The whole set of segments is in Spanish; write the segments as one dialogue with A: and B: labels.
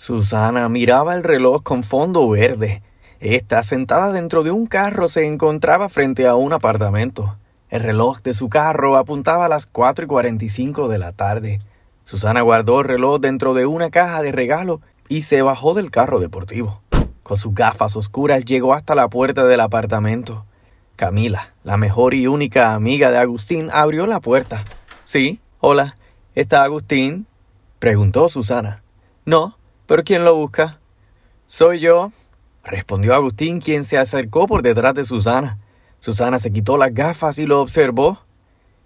A: Susana miraba el reloj con fondo verde. Esta, sentada dentro de un carro, se encontraba frente a un apartamento. El reloj de su carro apuntaba a las cuatro y cuarenta y cinco de la tarde. Susana guardó el reloj dentro de una caja de regalo y se bajó del carro deportivo. Con sus gafas oscuras llegó hasta la puerta del apartamento. Camila, la mejor y única amiga de Agustín, abrió la puerta. Sí, hola, ¿está Agustín? preguntó Susana. No, pero ¿quién lo busca? Soy yo, respondió Agustín, quien se acercó por detrás de Susana. Susana se quitó las gafas y lo observó.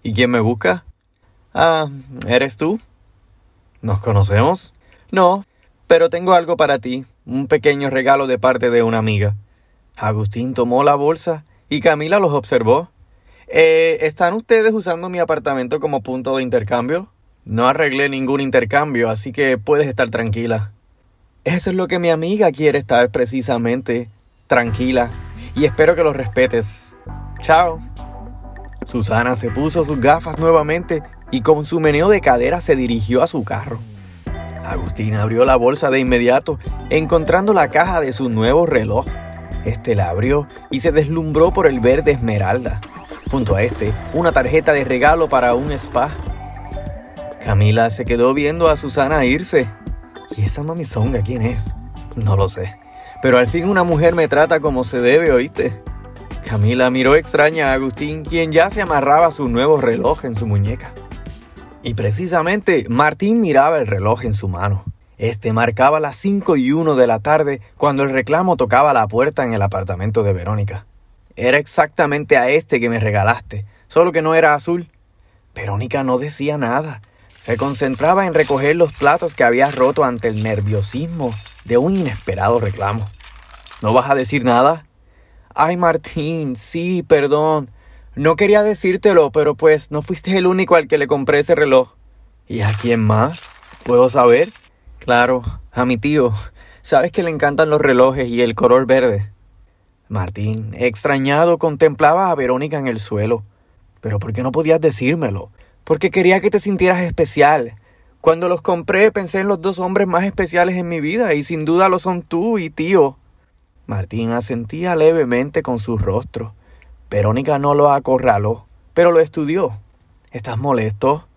A: ¿Y quién me busca? Ah, ¿eres tú? ¿Nos conocemos? No, pero tengo algo para ti, un pequeño regalo de parte de una amiga. Agustín tomó la bolsa y Camila los observó. Eh, ¿Están ustedes usando mi apartamento como punto de intercambio? No arreglé ningún intercambio, así que puedes estar tranquila. Eso es lo que mi amiga quiere estar precisamente, tranquila, y espero que lo respetes. Chao. Susana se puso sus gafas nuevamente y con su meneo de cadera se dirigió a su carro. Agustín abrió la bolsa de inmediato, encontrando la caja de su nuevo reloj. Este la abrió y se deslumbró por el verde esmeralda. Junto a este, una tarjeta de regalo para un spa. Camila se quedó viendo a Susana irse. ¿Y esa mamizonga quién es? No lo sé. Pero al fin una mujer me trata como se debe, ¿oíste? Camila miró extraña a Agustín, quien ya se amarraba su nuevo reloj en su muñeca. Y precisamente Martín miraba el reloj en su mano. Este marcaba las cinco y uno de la tarde cuando el reclamo tocaba la puerta en el apartamento de Verónica. Era exactamente a este que me regalaste, solo que no era azul. Verónica no decía nada. Se concentraba en recoger los platos que había roto ante el nerviosismo de un inesperado reclamo. ¿No vas a decir nada? Ay, Martín, sí, perdón. No quería decírtelo, pero pues no fuiste el único al que le compré ese reloj. ¿Y a quién más? ¿Puedo saber? Claro, a mi tío. Sabes que le encantan los relojes y el color verde. Martín, extrañado, contemplaba a Verónica en el suelo. Pero ¿por qué no podías decírmelo? Porque quería que te sintieras especial. Cuando los compré pensé en los dos hombres más especiales en mi vida y sin duda lo son tú y tío. Martín asentía levemente con su rostro. Verónica no lo acorraló, pero lo estudió. ¿Estás molesto?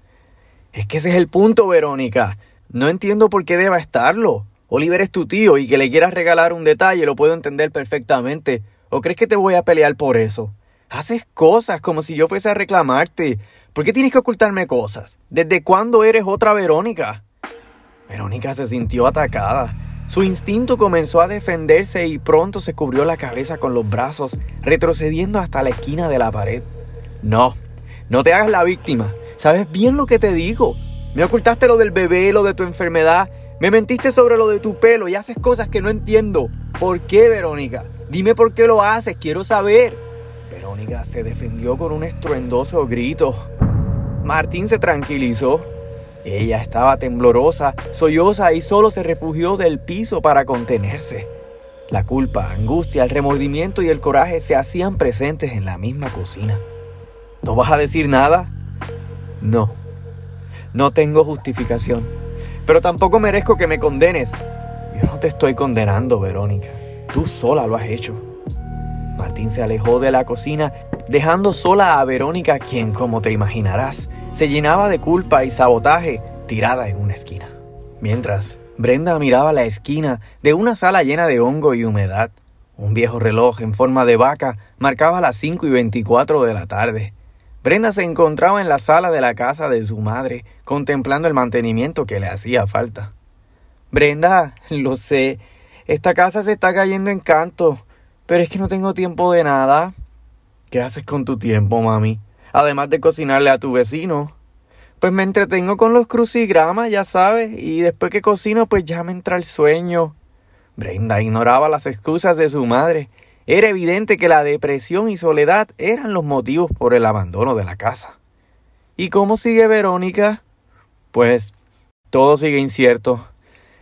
A: Es que ese es el punto, Verónica. No entiendo por qué deba estarlo. Oliver es tu tío y que le quieras regalar un detalle lo puedo entender perfectamente. ¿O crees que te voy a pelear por eso? Haces cosas como si yo fuese a reclamarte. ¿Por qué tienes que ocultarme cosas? ¿Desde cuándo eres otra Verónica? Verónica se sintió atacada. Su instinto comenzó a defenderse y pronto se cubrió la cabeza con los brazos, retrocediendo hasta la esquina de la pared. No, no te hagas la víctima. Sabes bien lo que te digo. Me ocultaste lo del bebé, lo de tu enfermedad. Me mentiste sobre lo de tu pelo y haces cosas que no entiendo. ¿Por qué, Verónica? Dime por qué lo haces, quiero saber. Verónica se defendió con un estruendoso grito. Martín se tranquilizó ella estaba temblorosa, solloza y solo se refugió del piso para contenerse. La culpa, angustia, el remordimiento y el coraje se hacían presentes en la misma cocina. ¿No vas a decir nada? No. No tengo justificación. Pero tampoco merezco que me condenes. Yo no te estoy condenando, Verónica. Tú sola lo has hecho. Martín se alejó de la cocina, dejando sola a Verónica, quien, como te imaginarás, se llenaba de culpa y sabotaje tirada en una esquina. Mientras, Brenda miraba la esquina de una sala llena de hongo y humedad. Un viejo reloj en forma de vaca marcaba las 5 y 24 de la tarde. Brenda se encontraba en la sala de la casa de su madre, contemplando el mantenimiento que le hacía falta. Brenda, lo sé, esta casa se está cayendo en canto, pero es que no tengo tiempo de nada. ¿Qué haces con tu tiempo, mami? además de cocinarle a tu vecino. Pues me entretengo con los crucigramas, ya sabes, y después que cocino, pues ya me entra el sueño. Brenda ignoraba las excusas de su madre. Era evidente que la depresión y soledad eran los motivos por el abandono de la casa. ¿Y cómo sigue Verónica? Pues todo sigue incierto.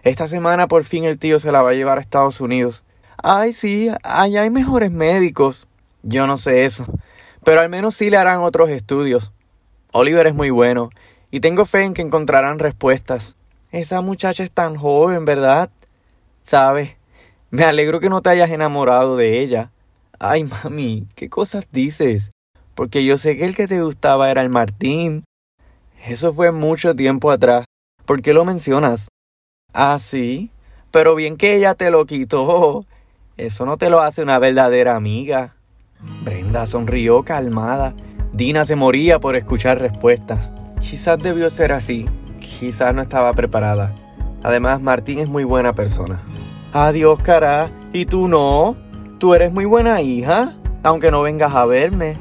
A: Esta semana por fin el tío se la va a llevar a Estados Unidos. Ay, sí, allá hay mejores médicos. Yo no sé eso. Pero al menos sí le harán otros estudios. Oliver es muy bueno y tengo fe en que encontrarán respuestas. Esa muchacha es tan joven, ¿verdad? ¿Sabes? Me alegro que no te hayas enamorado de ella. Ay, mami, ¿qué cosas dices? Porque yo sé que el que te gustaba era el Martín. Eso fue mucho tiempo atrás. ¿Por qué lo mencionas? Ah, sí. Pero bien que ella te lo quitó. Eso no te lo hace una verdadera amiga. Brenda sonrió calmada. Dina se moría por escuchar respuestas. Quizás debió ser así. Quizás no estaba preparada. Además, Martín es muy buena persona. Adiós, cara. ¿Y tú no? Tú eres muy buena hija, aunque no vengas a verme.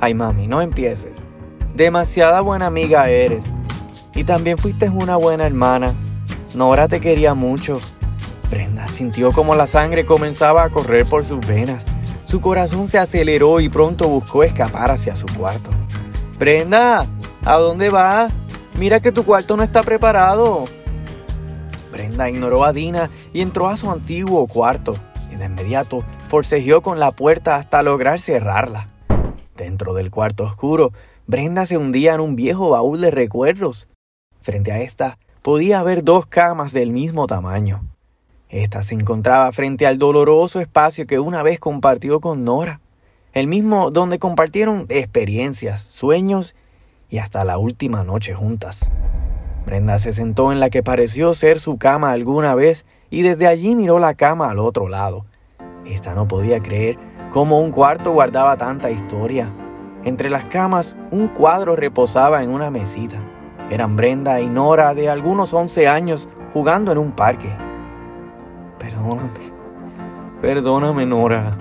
A: Ay, mami, no empieces. Demasiada buena amiga eres. Y también fuiste una buena hermana. Nora te quería mucho. Brenda sintió como la sangre comenzaba a correr por sus venas. Su corazón se aceleró y pronto buscó escapar hacia su cuarto. Brenda, ¿a dónde vas? Mira que tu cuarto no está preparado. Brenda ignoró a Dina y entró a su antiguo cuarto. Y de inmediato forcejeó con la puerta hasta lograr cerrarla. Dentro del cuarto oscuro, Brenda se hundía en un viejo baúl de recuerdos. Frente a esta podía haber dos camas del mismo tamaño. Esta se encontraba frente al doloroso espacio que una vez compartió con Nora, el mismo donde compartieron experiencias, sueños y hasta la última noche juntas. Brenda se sentó en la que pareció ser su cama alguna vez y desde allí miró la cama al otro lado. Esta no podía creer cómo un cuarto guardaba tanta historia. Entre las camas, un cuadro reposaba en una mesita. Eran Brenda y Nora de algunos 11 años jugando en un parque. Perdóname. Perdóname, Nora.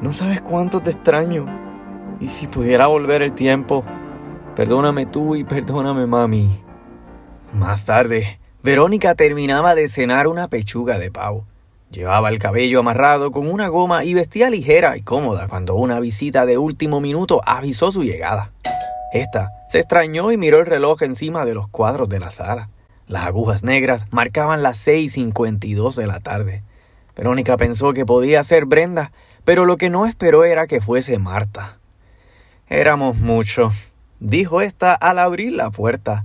A: No sabes cuánto te extraño. Y si pudiera volver el tiempo, perdóname tú y perdóname, mami. Más tarde, Verónica terminaba de cenar una pechuga de pavo. Llevaba el cabello amarrado con una goma y vestía ligera y cómoda cuando una visita de último minuto avisó su llegada. Esta se extrañó y miró el reloj encima de los cuadros de la sala. Las agujas negras marcaban las 6.52 de la tarde. Verónica pensó que podía ser Brenda, pero lo que no esperó era que fuese Marta. Éramos mucho, dijo esta al abrir la puerta.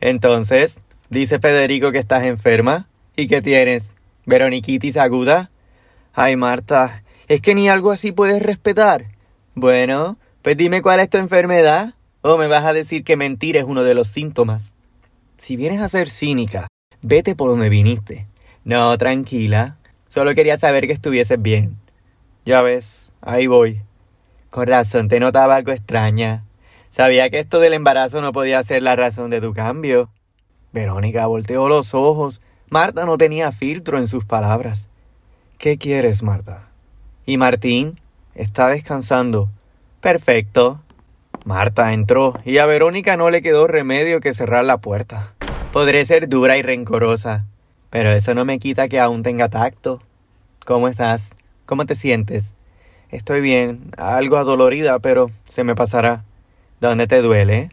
A: Entonces, dice Federico que estás enferma. ¿Y qué tienes? ¿Veroniquitis aguda? Ay, Marta, es que ni algo así puedes respetar. Bueno, pues dime cuál es tu enfermedad. ¿O me vas a decir que mentir es uno de los síntomas? Si vienes a ser cínica, vete por donde viniste. No, tranquila. Solo quería saber que estuvieses bien. Ya ves, ahí voy. Con razón, te notaba algo extraña. Sabía que esto del embarazo no podía ser la razón de tu cambio. Verónica volteó los ojos. Marta no tenía filtro en sus palabras. ¿Qué quieres, Marta? ¿Y Martín? Está descansando. Perfecto. Marta entró y a Verónica no le quedó remedio que cerrar la puerta. Podré ser dura y rencorosa, pero eso no me quita que aún tenga tacto. ¿Cómo estás? ¿Cómo te sientes? Estoy bien, algo adolorida, pero se me pasará. ¿Dónde te duele?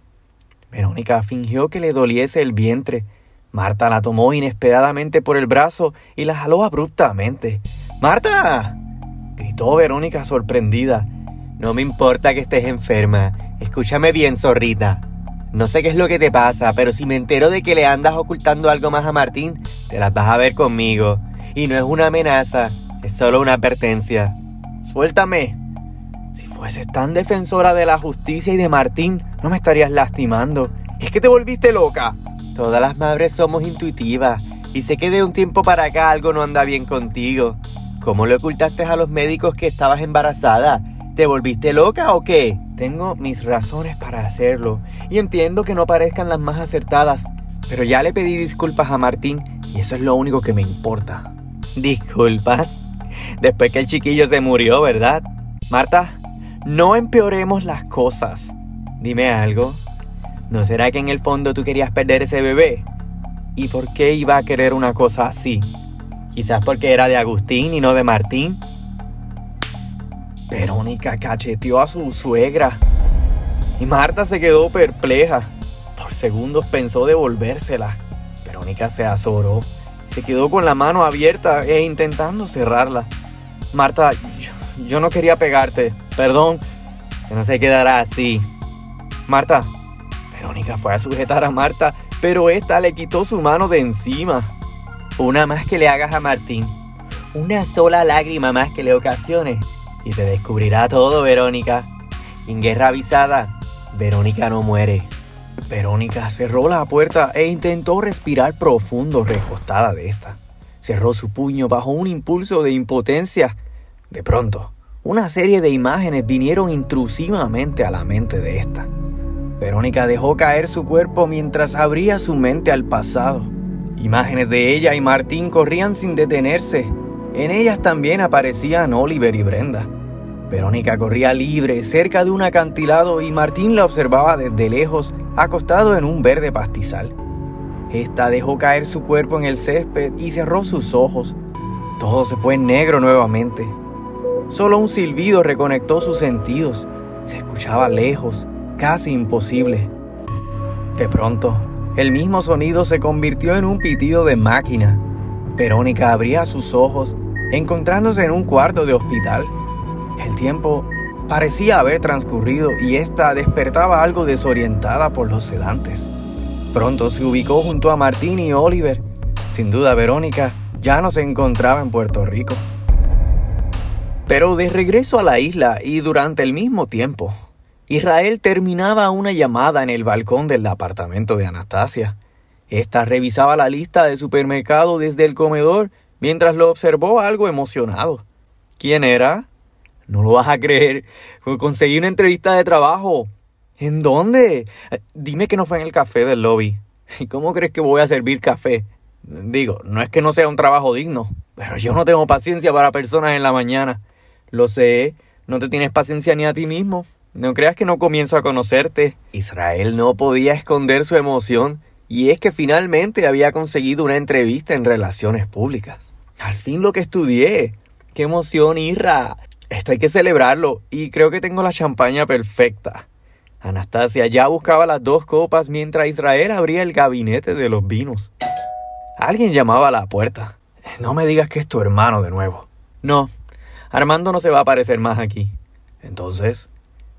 A: Verónica fingió que le doliese el vientre. Marta la tomó inesperadamente por el brazo y la jaló abruptamente. ¡Marta! gritó Verónica sorprendida. No me importa que estés enferma. Escúchame bien, zorrita. No sé qué es lo que te pasa, pero si me entero de que le andas ocultando algo más a Martín, te las vas a ver conmigo. Y no es una amenaza, es solo una advertencia. Suéltame. Si fueses tan defensora de la justicia y de Martín, no me estarías lastimando. Es que te volviste loca. Todas las madres somos intuitivas y sé que de un tiempo para acá algo no anda bien contigo. ¿Cómo le ocultaste a los médicos que estabas embarazada? ¿Te volviste loca o qué? Tengo mis razones para hacerlo y entiendo que no parezcan las más acertadas, pero ya le pedí disculpas a Martín y eso es lo único que me importa. ¿Disculpas? Después que el chiquillo se murió, ¿verdad? Marta, no empeoremos las cosas. Dime algo. ¿No será que en el fondo tú querías perder ese bebé? ¿Y por qué iba a querer una cosa así? Quizás porque era de Agustín y no de Martín. Verónica cacheteó a su suegra y Marta se quedó perpleja. Por segundos pensó devolvérsela. Verónica se azoró. Se quedó con la mano abierta e intentando cerrarla. Marta, yo, no quería pegarte. Perdón. Que no se quedará así. Marta. Verónica fue a sujetar a Marta, pero esta le quitó su mano de encima. Una más que le hagas a Martín. Una sola lágrima más que le ocasione. Y se descubrirá todo, Verónica. En guerra avisada, Verónica no muere. Verónica cerró la puerta e intentó respirar profundo recostada de esta. Cerró su puño bajo un impulso de impotencia. De pronto, una serie de imágenes vinieron intrusivamente a la mente de esta. Verónica dejó caer su cuerpo mientras abría su mente al pasado. Imágenes de ella y Martín corrían sin detenerse. En ellas también aparecían Oliver y Brenda. Verónica corría libre cerca de un acantilado y Martín la observaba desde lejos, acostado en un verde pastizal. Esta dejó caer su cuerpo en el césped y cerró sus ojos. Todo se fue negro nuevamente. Solo un silbido reconectó sus sentidos. Se escuchaba lejos, casi imposible. De pronto, el mismo sonido se convirtió en un pitido de máquina. Verónica abría sus ojos, encontrándose en un cuarto de hospital. El tiempo parecía haber transcurrido y ésta despertaba algo desorientada por los sedantes. Pronto se ubicó junto a Martín y Oliver. Sin duda, Verónica ya no se encontraba en Puerto Rico. Pero de regreso a la isla y durante el mismo tiempo, Israel terminaba una llamada en el balcón del apartamento de Anastasia. Esta revisaba la lista de supermercado desde el comedor mientras lo observó algo emocionado. ¿Quién era? No lo vas a creer. Conseguí una entrevista de trabajo. ¿En dónde? Dime que no fue en el café del lobby. ¿Y cómo crees que voy a servir café? Digo, no es que no sea un trabajo digno, pero yo no tengo paciencia para personas en la mañana. Lo sé, no te tienes paciencia ni a ti mismo. No creas que no comienzo a conocerte. Israel no podía esconder su emoción, y es que finalmente había conseguido una entrevista en relaciones públicas. Al fin lo que estudié. ¡Qué emoción, Isra! Esto hay que celebrarlo y creo que tengo la champaña perfecta. Anastasia ya buscaba las dos copas mientras Israel abría el gabinete de los vinos. Alguien llamaba a la puerta. No me digas que es tu hermano de nuevo. No, Armando no se va a aparecer más aquí. Entonces,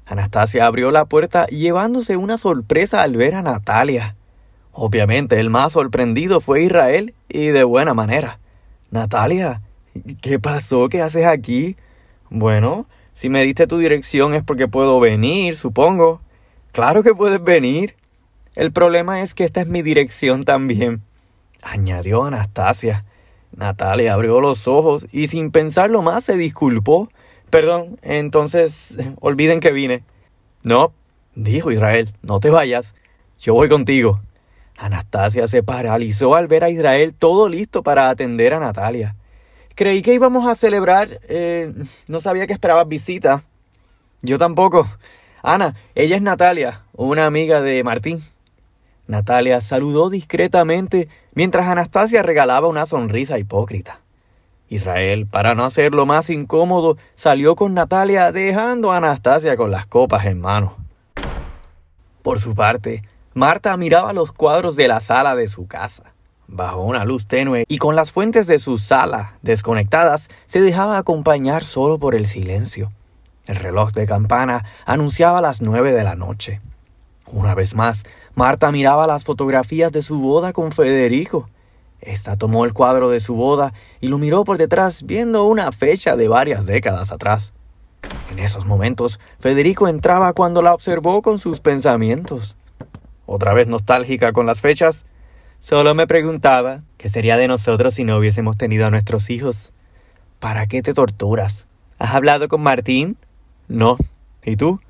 A: Anastasia abrió la puerta llevándose una sorpresa al ver a Natalia. Obviamente, el más sorprendido fue Israel y de buena manera. Natalia, ¿qué pasó? ¿Qué haces aquí? Bueno, si me diste tu dirección es porque puedo venir, supongo. Claro que puedes venir. El problema es que esta es mi dirección también, añadió Anastasia. Natalia abrió los ojos y sin pensarlo más se disculpó. Perdón, entonces olviden que vine. No, dijo Israel, no te vayas. Yo voy contigo. Anastasia se paralizó al ver a Israel todo listo para atender a Natalia. Creí que íbamos a celebrar. Eh, no sabía que esperabas visita. Yo tampoco. Ana, ella es Natalia, una amiga de Martín. Natalia saludó discretamente mientras Anastasia regalaba una sonrisa hipócrita. Israel, para no hacerlo más incómodo, salió con Natalia dejando a Anastasia con las copas en mano. Por su parte, Marta miraba los cuadros de la sala de su casa. Bajo una luz tenue y con las fuentes de su sala desconectadas, se dejaba acompañar solo por el silencio. El reloj de campana anunciaba las nueve de la noche. Una vez más, Marta miraba las fotografías de su boda con Federico. Esta tomó el cuadro de su boda y lo miró por detrás, viendo una fecha de varias décadas atrás. En esos momentos, Federico entraba cuando la observó con sus pensamientos. Otra vez nostálgica con las fechas, Solo me preguntaba qué sería de nosotros si no hubiésemos tenido a nuestros hijos. ¿Para qué te torturas? ¿Has hablado con Martín? No. ¿Y tú?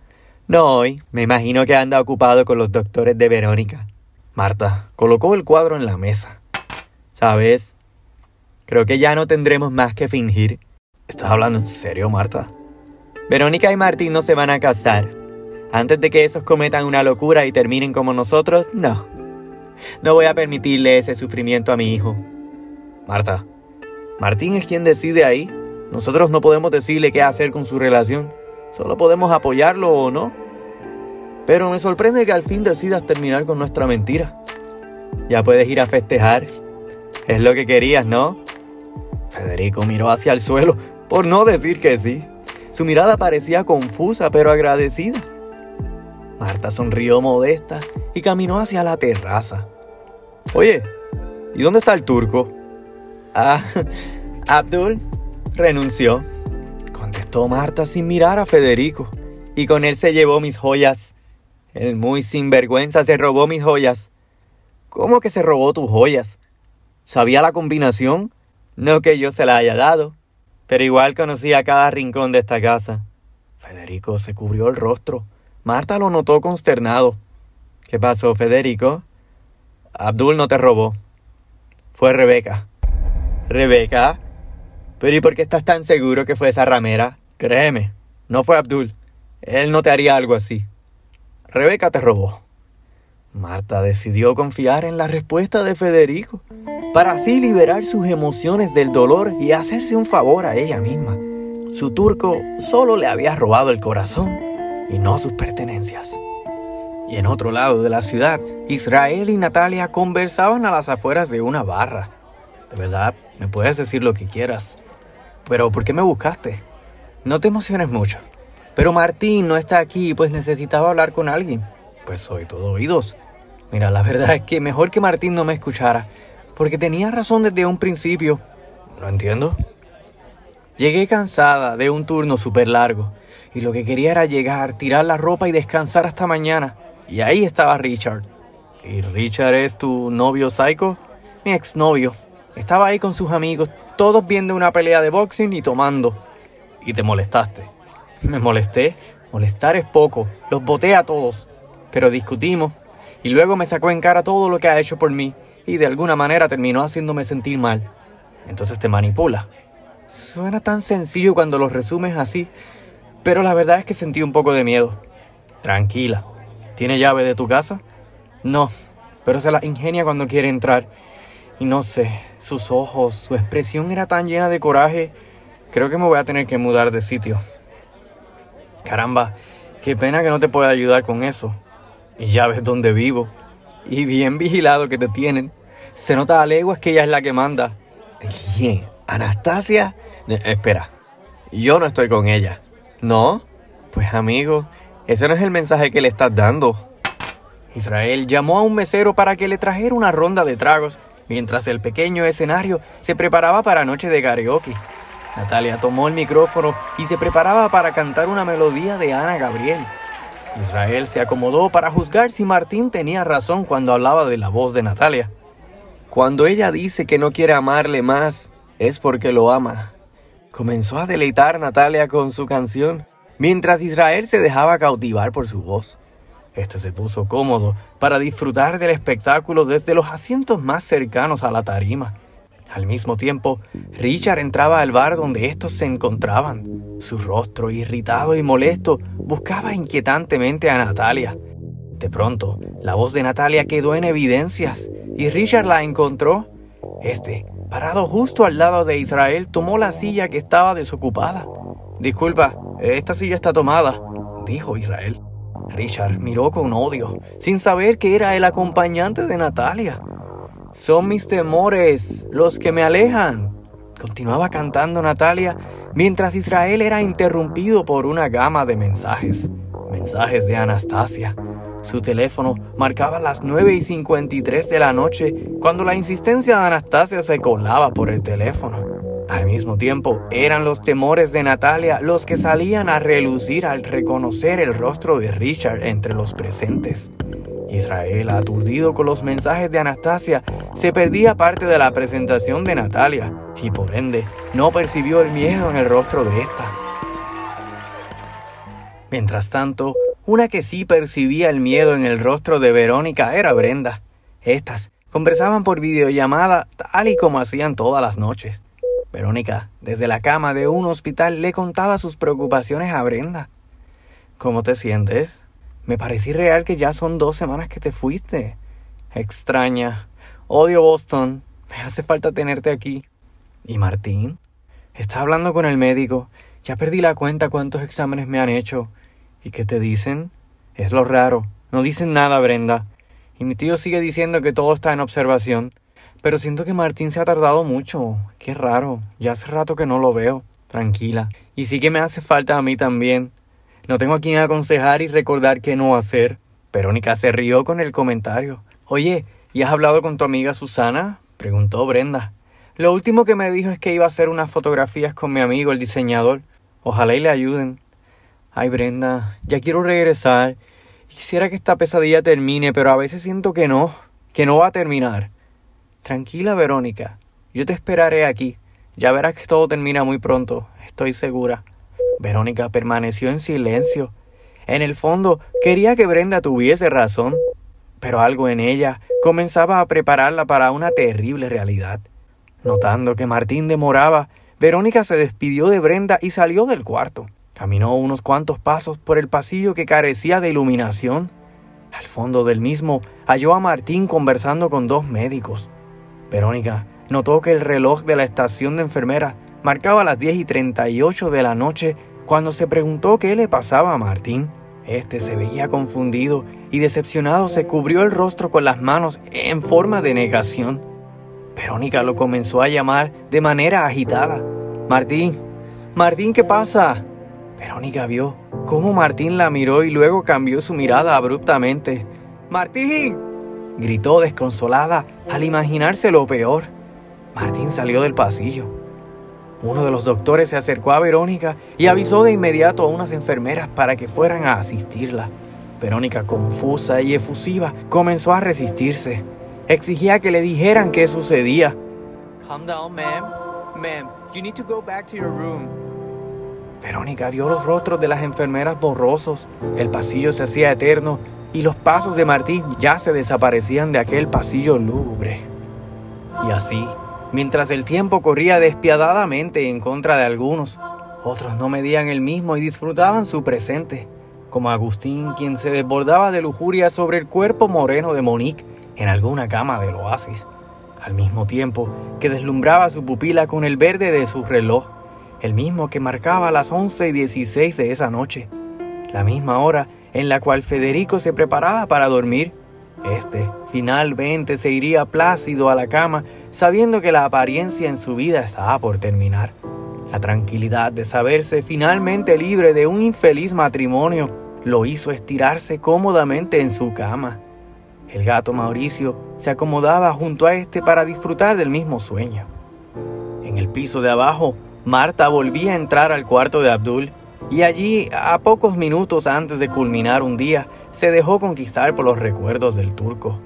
A: No hoy. Me imagino que anda ocupado con los doctores de Verónica. Marta colocó el cuadro en la mesa. ¿Sabes? Creo que ya no tendremos más que fingir. ¿Estás hablando en serio, Marta? Verónica y Martín no se van a casar. Antes de que esos cometan una locura y terminen como nosotros, no. No voy a permitirle ese sufrimiento a mi hijo. Marta, Martín es quien decide ahí. Nosotros no podemos decirle qué hacer con su relación. Solo podemos apoyarlo o no. Pero me sorprende que al fin decidas terminar con nuestra mentira. Ya puedes ir a festejar. Es lo que querías, ¿no? Federico miró hacia el suelo, por no decir que sí. Su mirada parecía confusa pero agradecida. Marta sonrió modesta y caminó hacia la terraza. Oye, ¿y dónde está el turco? Ah, Abdul renunció, contestó Marta sin mirar a Federico, y con él se llevó mis joyas. El muy sinvergüenza se robó mis joyas. ¿Cómo que se robó tus joyas? ¿Sabía la combinación? No que yo se la haya dado, pero igual conocía cada rincón de esta casa. Federico se cubrió el rostro. Marta lo notó consternado. ¿Qué pasó, Federico? Abdul no te robó. Fue Rebeca. ¿Rebeca? ¿Pero y por qué estás tan seguro que fue esa ramera? Créeme, no fue Abdul. Él no te haría algo así. Rebeca te robó. Marta decidió confiar en la respuesta de Federico, para así liberar sus emociones del dolor y hacerse un favor a ella misma. Su turco solo le había robado el corazón y no sus pertenencias. Y en otro lado de la ciudad, Israel y Natalia conversaban a las afueras de una barra. De verdad, me puedes decir lo que quieras. Pero ¿por qué me buscaste? No te emociones mucho. Pero Martín no está aquí, pues necesitaba hablar con alguien. Pues soy todo oídos. Mira, la verdad es que mejor que Martín no me escuchara, porque tenía razón desde un principio. ¿Lo entiendo? Llegué cansada de un turno súper largo, y lo que quería era llegar, tirar la ropa y descansar hasta mañana. Y ahí estaba Richard. ¿Y Richard es tu novio psycho? Mi exnovio. Estaba ahí con sus amigos, todos viendo una pelea de boxing y tomando. Y te molestaste. Me molesté. Molestar es poco. Los boté a todos. Pero discutimos. Y luego me sacó en cara todo lo que ha hecho por mí. Y de alguna manera terminó haciéndome sentir mal. Entonces te manipula. Suena tan sencillo cuando lo resumes así. Pero la verdad es que sentí un poco de miedo. Tranquila. ¿Tiene llave de tu casa? No. Pero se la ingenia cuando quiere entrar. Y no sé, sus ojos, su expresión era tan llena de coraje. Creo que me voy a tener que mudar de sitio. Caramba, qué pena que no te pueda ayudar con eso. Y ya ves dónde vivo. Y bien vigilado que te tienen. Se nota a leguas que ella es la que manda. ¿Quién? ¿Anastasia? Eh, espera, yo no estoy con ella. ¿No? Pues amigo, ese no es el mensaje que le estás dando. Israel llamó a un mesero para que le trajera una ronda de tragos mientras el pequeño escenario se preparaba para noche de karaoke. Natalia tomó el micrófono y se preparaba para cantar una melodía de Ana Gabriel. Israel se acomodó para juzgar si Martín tenía razón cuando hablaba de la voz de Natalia. Cuando ella dice que no quiere amarle más, es porque lo ama. Comenzó a deleitar Natalia con su canción, mientras Israel se dejaba cautivar por su voz. Este se puso cómodo para disfrutar del espectáculo desde los asientos más cercanos a la tarima. Al mismo tiempo, Richard entraba al bar donde estos se encontraban. Su rostro irritado y molesto buscaba inquietantemente a Natalia. De pronto, la voz de Natalia quedó en evidencias y Richard la encontró. Este, parado justo al lado de Israel, tomó la silla que estaba desocupada. Disculpa, esta silla está tomada, dijo Israel. Richard miró con odio, sin saber que era el acompañante de Natalia. Son mis temores los que me alejan. Continuaba cantando Natalia mientras Israel era interrumpido por una gama de mensajes. Mensajes de Anastasia. Su teléfono marcaba las 9 y 53 de la noche cuando la insistencia de Anastasia se colaba por el teléfono. Al mismo tiempo, eran los temores de Natalia los que salían a relucir al reconocer el rostro de Richard entre los presentes. Israel, aturdido con los mensajes de Anastasia, se perdía parte de la presentación de Natalia y por ende no percibió el miedo en el rostro de esta. Mientras tanto, una que sí percibía el miedo en el rostro de Verónica era Brenda. Estas conversaban por videollamada tal y como hacían todas las noches. Verónica, desde la cama de un hospital, le contaba sus preocupaciones a Brenda. ¿Cómo te sientes? Me pareció real que ya son dos semanas que te fuiste. Extraña. Odio Boston. Me hace falta tenerte aquí. ¿Y Martín? Está hablando con el médico. Ya perdí la cuenta cuántos exámenes me han hecho. ¿Y qué te dicen? Es lo raro. No dicen nada, Brenda. Y mi tío sigue diciendo que todo está en observación. Pero siento que Martín se ha tardado mucho. Qué raro. Ya hace rato que no lo veo. Tranquila. Y sí que me hace falta a mí también. No tengo a quien aconsejar y recordar qué no hacer. Verónica se rió con el comentario. Oye, ¿y has hablado con tu amiga Susana? preguntó Brenda. Lo último que me dijo es que iba a hacer unas fotografías con mi amigo, el diseñador. Ojalá y le ayuden. Ay, Brenda, ya quiero regresar. Quisiera que esta pesadilla termine, pero a veces siento que no, que no va a terminar. Tranquila, Verónica. Yo te esperaré aquí. Ya verás que todo termina muy pronto, estoy segura. Verónica permaneció en silencio. En el fondo, quería que Brenda tuviese razón, pero algo en ella comenzaba a prepararla para una terrible realidad. Notando que Martín demoraba, Verónica se despidió de Brenda y salió del cuarto. Caminó unos cuantos pasos por el pasillo que carecía de iluminación. Al fondo del mismo halló a Martín conversando con dos médicos. Verónica notó que el reloj de la estación de enfermera marcaba las 10 y 38 de la noche cuando se preguntó qué le pasaba a Martín. Este se veía confundido y decepcionado se cubrió el rostro con las manos en forma de negación. Verónica lo comenzó a llamar de manera agitada. Martín, Martín, ¿qué pasa? Verónica vio cómo Martín la miró y luego cambió su mirada abruptamente. Martín, gritó desconsolada al imaginarse lo peor. Martín salió del pasillo. Uno de los doctores se acercó a Verónica y avisó de inmediato a unas enfermeras para que fueran a asistirla. Verónica, confusa y efusiva, comenzó a resistirse. Exigía que le dijeran qué sucedía. Calm down, ma'am. Ma'am, you need to go back to your room. Verónica vio los rostros de las enfermeras borrosos. El pasillo se hacía eterno y los pasos de Martín ya se desaparecían de aquel pasillo lúgubre. Y así, Mientras el tiempo corría despiadadamente en contra de algunos, otros no medían el mismo y disfrutaban su presente, como Agustín, quien se desbordaba de lujuria sobre el cuerpo moreno de Monique en alguna cama del oasis, al mismo tiempo que deslumbraba su pupila con el verde de su reloj, el mismo que marcaba las 11 y 16 de esa noche, la misma hora en la cual Federico se preparaba para dormir. Este finalmente se iría plácido a la cama sabiendo que la apariencia en su vida estaba por terminar. La tranquilidad de saberse finalmente libre de un infeliz matrimonio lo hizo estirarse cómodamente en su cama. El gato Mauricio se acomodaba junto a este para disfrutar del mismo sueño. En el piso de abajo, Marta volvía a entrar al cuarto de Abdul y allí, a pocos minutos antes de culminar un día, se dejó conquistar por los recuerdos del turco.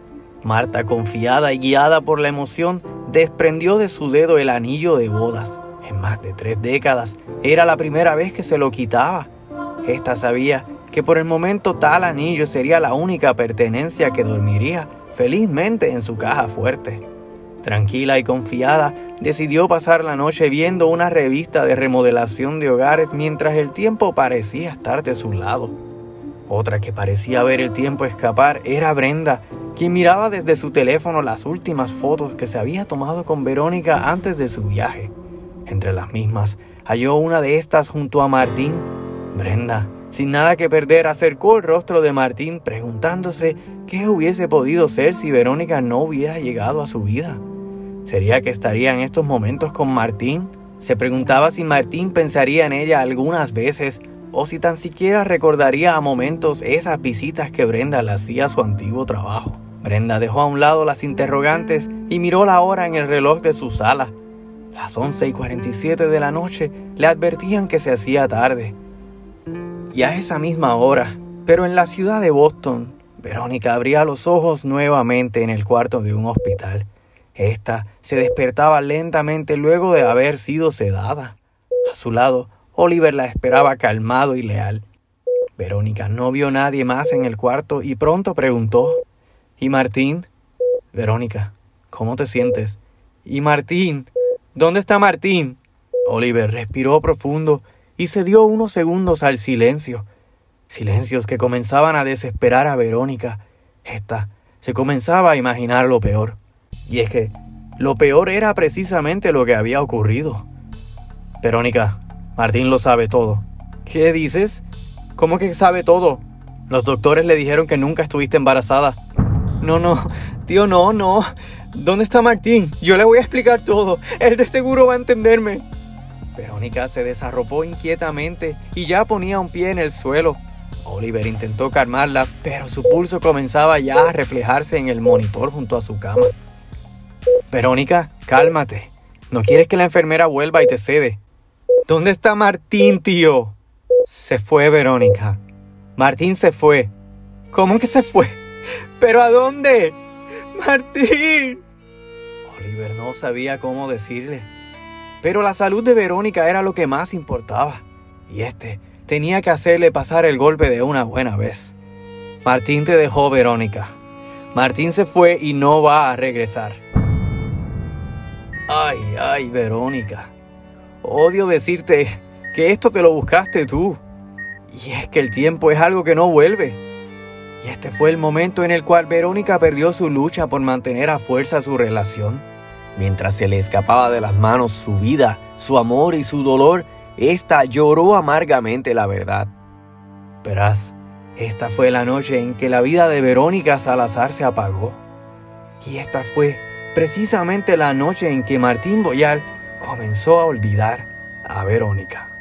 A: Marta, confiada y guiada por la emoción, desprendió de su dedo el anillo de bodas. En más de tres décadas era la primera vez que se lo quitaba. Esta sabía que por el momento tal anillo sería la única pertenencia que dormiría felizmente en su caja fuerte. Tranquila y confiada, decidió pasar la noche viendo una revista de remodelación de hogares mientras el tiempo parecía estar de su lado. Otra que parecía ver el tiempo escapar era Brenda, quien miraba desde su teléfono las últimas fotos que se había tomado con Verónica antes de su viaje. Entre las mismas, halló una de estas junto a Martín. Brenda, sin nada que perder, acercó el rostro de Martín preguntándose qué hubiese podido ser si Verónica no hubiera llegado a su vida. ¿Sería que estaría en estos momentos con Martín? Se preguntaba si Martín pensaría en ella algunas veces o si tan siquiera recordaría a momentos esas visitas que Brenda le hacía a su antiguo trabajo. Brenda dejó a un lado las interrogantes y miró la hora en el reloj de su sala. Las 11 y 47 de la noche le advertían que se hacía tarde. Y a esa misma hora, pero en la ciudad de Boston, Verónica abría los ojos nuevamente en el cuarto de un hospital. Esta se despertaba lentamente luego de haber sido sedada. A su lado, Oliver la esperaba calmado y leal. Verónica no vio nadie más en el cuarto y pronto preguntó ¿Y Martín? Verónica, ¿cómo te sientes? ¿Y Martín? ¿Dónde está Martín? Oliver respiró profundo y se dio unos segundos al silencio. Silencios que comenzaban a desesperar a Verónica. Esta se comenzaba a imaginar lo peor. Y es que lo peor era precisamente lo que había ocurrido. Verónica, Martín lo sabe todo. ¿Qué dices? ¿Cómo que sabe todo? Los doctores le dijeron que nunca estuviste embarazada. No, no, tío, no, no. ¿Dónde está Martín? Yo le voy a explicar todo. Él de seguro va a entenderme. Verónica se desarropó inquietamente y ya ponía un pie en el suelo. Oliver intentó calmarla, pero su pulso comenzaba ya a reflejarse en el monitor junto a su cama. Verónica, cálmate. No quieres que la enfermera vuelva y te cede. ¿Dónde está Martín, tío? Se fue, Verónica. Martín se fue. ¿Cómo que se fue? ¿Pero a dónde? Martín. Oliver no sabía cómo decirle. Pero la salud de Verónica era lo que más importaba. Y este tenía que hacerle pasar el golpe de una buena vez. Martín te dejó, Verónica. Martín se fue y no va a regresar. Ay, ay, Verónica. Odio decirte que esto te lo buscaste tú. Y es que el tiempo es algo que no vuelve. Y este fue el momento en el cual Verónica perdió su lucha por mantener a fuerza su relación. Mientras se le escapaba de las manos su vida, su amor y su dolor, ésta lloró amargamente la verdad. Verás, esta fue la noche en que la vida de Verónica Salazar se apagó. Y esta fue precisamente la noche en que Martín Boyal comenzó a olvidar a Verónica.